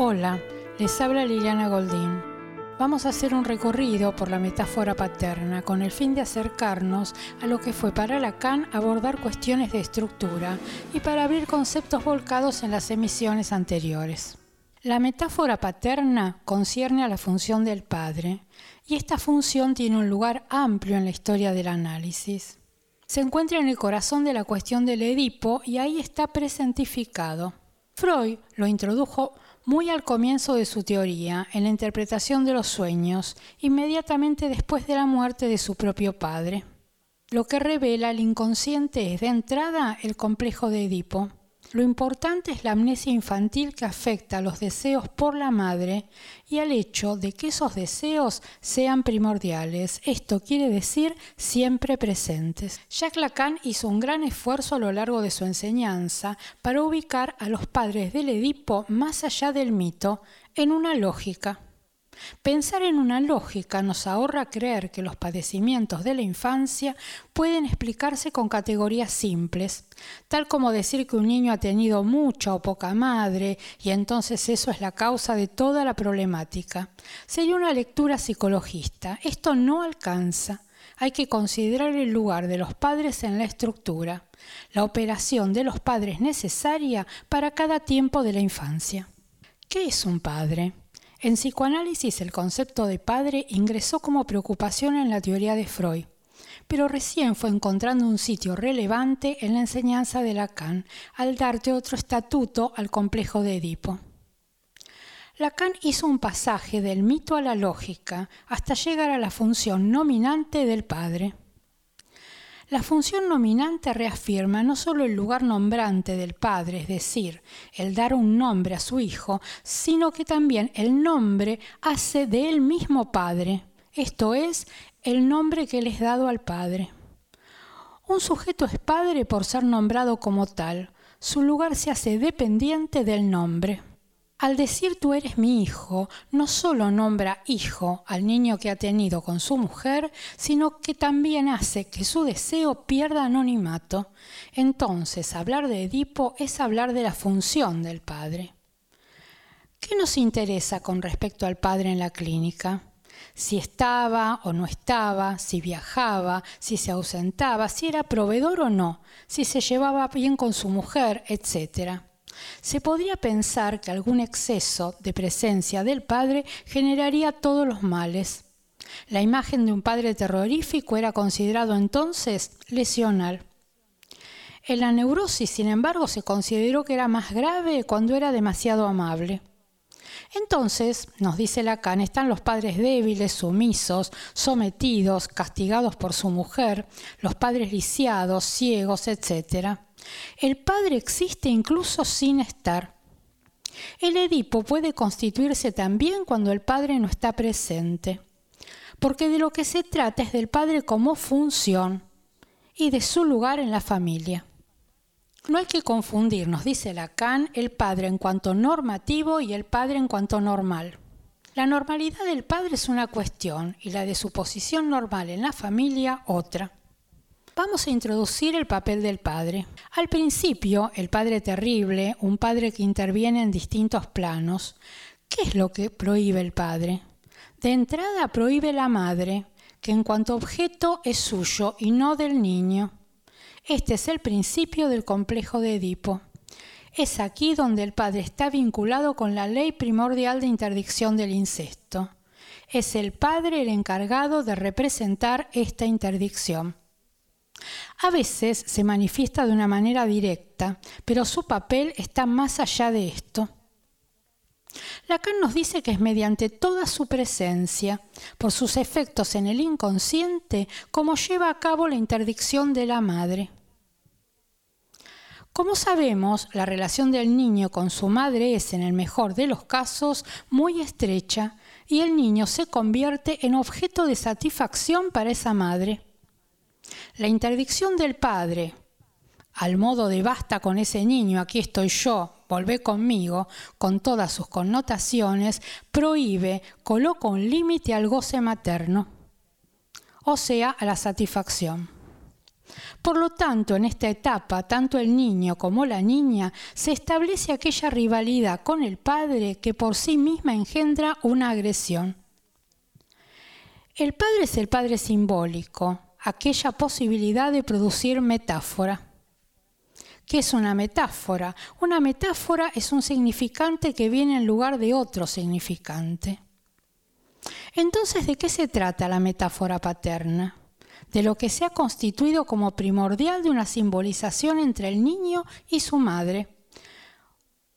Hola, les habla Liliana Goldín. Vamos a hacer un recorrido por la metáfora paterna con el fin de acercarnos a lo que fue para Lacan abordar cuestiones de estructura y para abrir conceptos volcados en las emisiones anteriores. La metáfora paterna concierne a la función del padre y esta función tiene un lugar amplio en la historia del análisis. Se encuentra en el corazón de la cuestión del Edipo y ahí está presentificado. Freud lo introdujo muy al comienzo de su teoría, en la interpretación de los sueños, inmediatamente después de la muerte de su propio padre. Lo que revela el inconsciente es de entrada el complejo de Edipo. Lo importante es la amnesia infantil que afecta a los deseos por la madre y al hecho de que esos deseos sean primordiales, esto quiere decir siempre presentes. Jacques Lacan hizo un gran esfuerzo a lo largo de su enseñanza para ubicar a los padres del Edipo más allá del mito en una lógica. Pensar en una lógica nos ahorra creer que los padecimientos de la infancia pueden explicarse con categorías simples, tal como decir que un niño ha tenido mucha o poca madre y entonces eso es la causa de toda la problemática. Sería una lectura psicologista. Esto no alcanza. Hay que considerar el lugar de los padres en la estructura, la operación de los padres necesaria para cada tiempo de la infancia. ¿Qué es un padre? En psicoanálisis el concepto de padre ingresó como preocupación en la teoría de Freud, pero recién fue encontrando un sitio relevante en la enseñanza de Lacan al darte otro estatuto al complejo de Edipo. Lacan hizo un pasaje del mito a la lógica hasta llegar a la función nominante del padre. La función nominante reafirma no solo el lugar nombrante del padre, es decir, el dar un nombre a su hijo, sino que también el nombre hace de él mismo padre, esto es, el nombre que le es dado al padre. Un sujeto es padre por ser nombrado como tal, su lugar se hace dependiente del nombre. Al decir tú eres mi hijo, no solo nombra hijo al niño que ha tenido con su mujer, sino que también hace que su deseo pierda anonimato. Entonces, hablar de Edipo es hablar de la función del padre. ¿Qué nos interesa con respecto al padre en la clínica? Si estaba o no estaba, si viajaba, si se ausentaba, si era proveedor o no, si se llevaba bien con su mujer, etcétera. Se podría pensar que algún exceso de presencia del padre generaría todos los males. La imagen de un padre terrorífico era considerado entonces lesional. En la neurosis, sin embargo, se consideró que era más grave cuando era demasiado amable. Entonces, nos dice Lacan, están los padres débiles, sumisos, sometidos, castigados por su mujer, los padres lisiados, ciegos, etc. El padre existe incluso sin estar. El Edipo puede constituirse también cuando el padre no está presente, porque de lo que se trata es del padre como función y de su lugar en la familia. No hay que confundir, nos dice Lacan, el padre en cuanto normativo y el padre en cuanto normal. La normalidad del padre es una cuestión y la de su posición normal en la familia otra vamos a introducir el papel del padre. Al principio, el padre terrible, un padre que interviene en distintos planos, ¿qué es lo que prohíbe el padre? De entrada prohíbe la madre, que en cuanto objeto es suyo y no del niño. Este es el principio del complejo de Edipo. Es aquí donde el padre está vinculado con la ley primordial de interdicción del incesto. Es el padre el encargado de representar esta interdicción. A veces se manifiesta de una manera directa, pero su papel está más allá de esto. Lacan nos dice que es mediante toda su presencia, por sus efectos en el inconsciente, como lleva a cabo la interdicción de la madre. Como sabemos, la relación del niño con su madre es, en el mejor de los casos, muy estrecha y el niño se convierte en objeto de satisfacción para esa madre. La interdicción del padre, al modo de basta con ese niño, aquí estoy yo, volvé conmigo, con todas sus connotaciones, prohíbe, coloca un límite al goce materno, o sea, a la satisfacción. Por lo tanto, en esta etapa, tanto el niño como la niña se establece aquella rivalidad con el padre que por sí misma engendra una agresión. El padre es el padre simbólico, aquella posibilidad de producir metáfora. ¿Qué es una metáfora? Una metáfora es un significante que viene en lugar de otro significante. Entonces, ¿de qué se trata la metáfora paterna? De lo que se ha constituido como primordial de una simbolización entre el niño y su madre.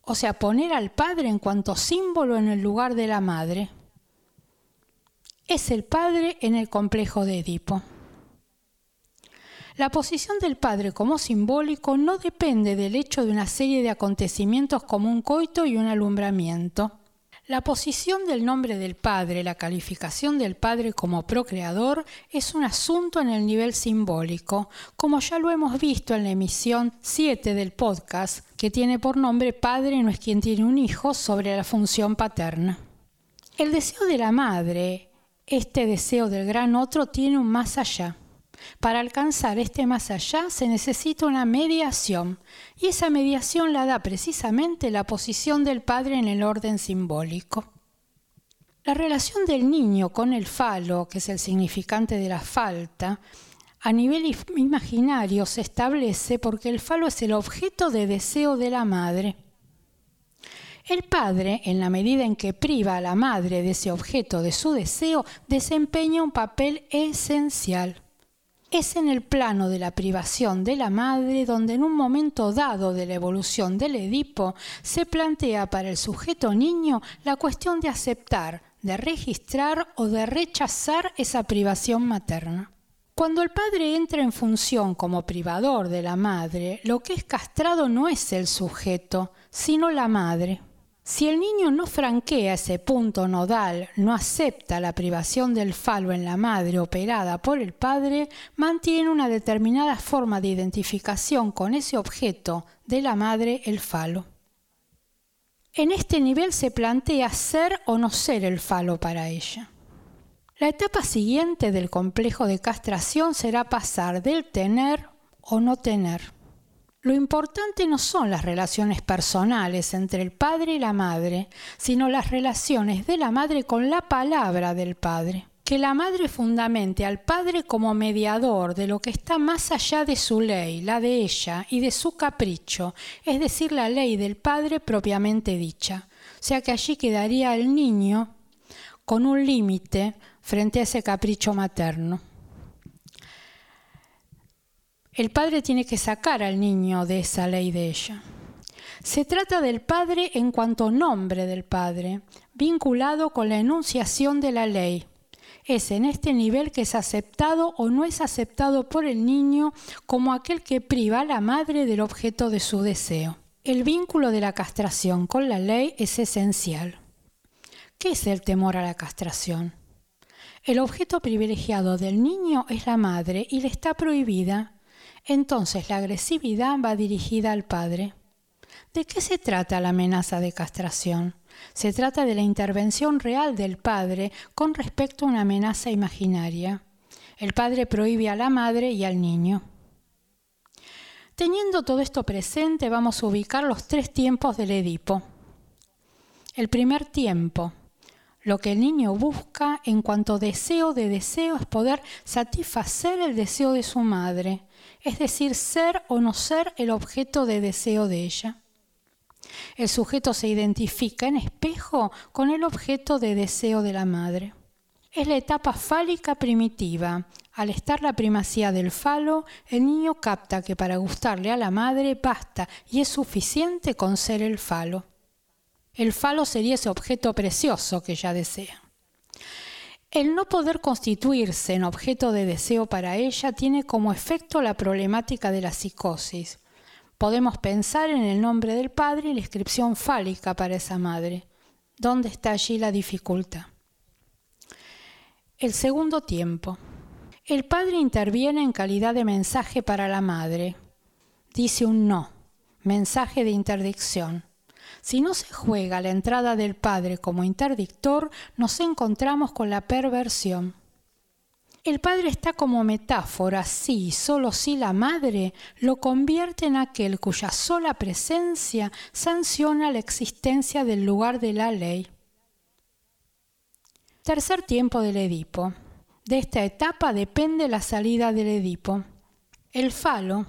O sea, poner al padre en cuanto símbolo en el lugar de la madre. Es el padre en el complejo de Edipo. La posición del padre como simbólico no depende del hecho de una serie de acontecimientos como un coito y un alumbramiento. La posición del nombre del Padre, la calificación del Padre como procreador, es un asunto en el nivel simbólico, como ya lo hemos visto en la emisión 7 del podcast, que tiene por nombre Padre no es quien tiene un hijo sobre la función paterna. El deseo de la madre, este deseo del gran otro, tiene un más allá. Para alcanzar este más allá se necesita una mediación, y esa mediación la da precisamente la posición del padre en el orden simbólico. La relación del niño con el falo, que es el significante de la falta, a nivel imaginario se establece porque el falo es el objeto de deseo de la madre. El padre, en la medida en que priva a la madre de ese objeto de su deseo, desempeña un papel esencial. Es en el plano de la privación de la madre donde en un momento dado de la evolución del Edipo se plantea para el sujeto niño la cuestión de aceptar, de registrar o de rechazar esa privación materna. Cuando el padre entra en función como privador de la madre, lo que es castrado no es el sujeto, sino la madre. Si el niño no franquea ese punto nodal, no acepta la privación del falo en la madre operada por el padre, mantiene una determinada forma de identificación con ese objeto de la madre, el falo. En este nivel se plantea ser o no ser el falo para ella. La etapa siguiente del complejo de castración será pasar del tener o no tener. Lo importante no son las relaciones personales entre el padre y la madre, sino las relaciones de la madre con la palabra del padre. Que la madre fundamente al padre como mediador de lo que está más allá de su ley, la de ella, y de su capricho, es decir, la ley del padre propiamente dicha. O sea que allí quedaría el niño con un límite frente a ese capricho materno. El padre tiene que sacar al niño de esa ley de ella. Se trata del padre en cuanto nombre del padre, vinculado con la enunciación de la ley. Es en este nivel que es aceptado o no es aceptado por el niño como aquel que priva a la madre del objeto de su deseo. El vínculo de la castración con la ley es esencial. ¿Qué es el temor a la castración? El objeto privilegiado del niño es la madre y le está prohibida entonces la agresividad va dirigida al padre. ¿De qué se trata la amenaza de castración? Se trata de la intervención real del padre con respecto a una amenaza imaginaria. El padre prohíbe a la madre y al niño. Teniendo todo esto presente, vamos a ubicar los tres tiempos del Edipo. El primer tiempo, lo que el niño busca en cuanto deseo de deseo es poder satisfacer el deseo de su madre, es decir, ser o no ser el objeto de deseo de ella. El sujeto se identifica en espejo con el objeto de deseo de la madre. Es la etapa fálica primitiva. Al estar la primacía del falo, el niño capta que para gustarle a la madre basta y es suficiente con ser el falo. El falo sería ese objeto precioso que ella desea. El no poder constituirse en objeto de deseo para ella tiene como efecto la problemática de la psicosis. Podemos pensar en el nombre del padre y la inscripción fálica para esa madre. ¿Dónde está allí la dificultad? El segundo tiempo. El padre interviene en calidad de mensaje para la madre. Dice un no, mensaje de interdicción. Si no se juega la entrada del Padre como interdictor, nos encontramos con la perversión. El padre está como metáfora, sí, solo si la madre lo convierte en aquel cuya sola presencia sanciona la existencia del lugar de la ley. Tercer tiempo del Edipo. De esta etapa depende la salida del Edipo. El falo,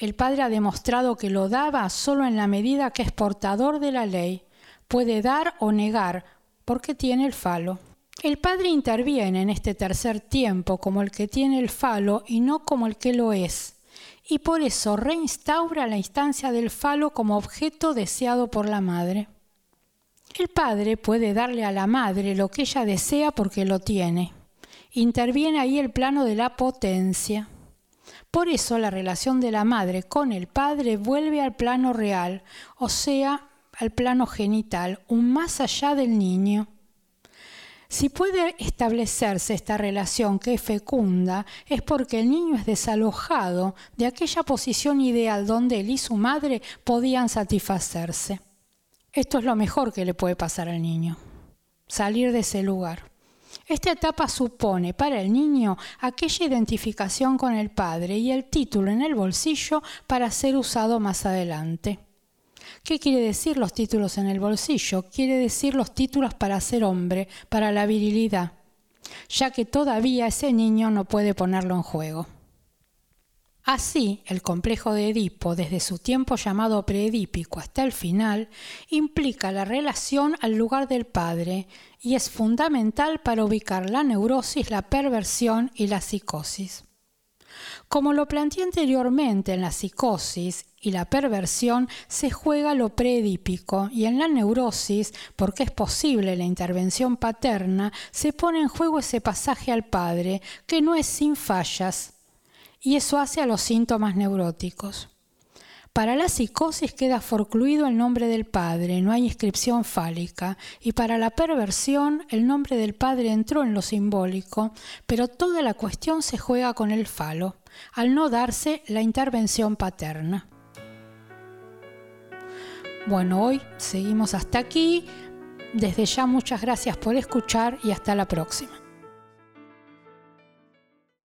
el padre ha demostrado que lo daba solo en la medida que es portador de la ley, puede dar o negar, porque tiene el falo. El padre interviene en este tercer tiempo como el que tiene el falo y no como el que lo es, y por eso reinstaura la instancia del falo como objeto deseado por la madre. El padre puede darle a la madre lo que ella desea porque lo tiene. Interviene ahí el plano de la potencia. Por eso la relación de la madre con el padre vuelve al plano real, o sea, al plano genital, un más allá del niño. Si puede establecerse esta relación que es fecunda, es porque el niño es desalojado de aquella posición ideal donde él y su madre podían satisfacerse. Esto es lo mejor que le puede pasar al niño, salir de ese lugar. Esta etapa supone para el niño aquella identificación con el padre y el título en el bolsillo para ser usado más adelante. ¿Qué quiere decir los títulos en el bolsillo? Quiere decir los títulos para ser hombre, para la virilidad, ya que todavía ese niño no puede ponerlo en juego. Así, el complejo de Edipo, desde su tiempo llamado preedípico hasta el final, implica la relación al lugar del padre y es fundamental para ubicar la neurosis, la perversión y la psicosis. Como lo planteé anteriormente en la psicosis y la perversión, se juega lo preedípico y en la neurosis, porque es posible la intervención paterna, se pone en juego ese pasaje al padre, que no es sin fallas, y eso hace a los síntomas neuróticos. Para la psicosis queda forcluido el nombre del padre, no hay inscripción fálica, y para la perversión el nombre del padre entró en lo simbólico, pero toda la cuestión se juega con el falo, al no darse la intervención paterna. Bueno, hoy seguimos hasta aquí. Desde ya muchas gracias por escuchar y hasta la próxima.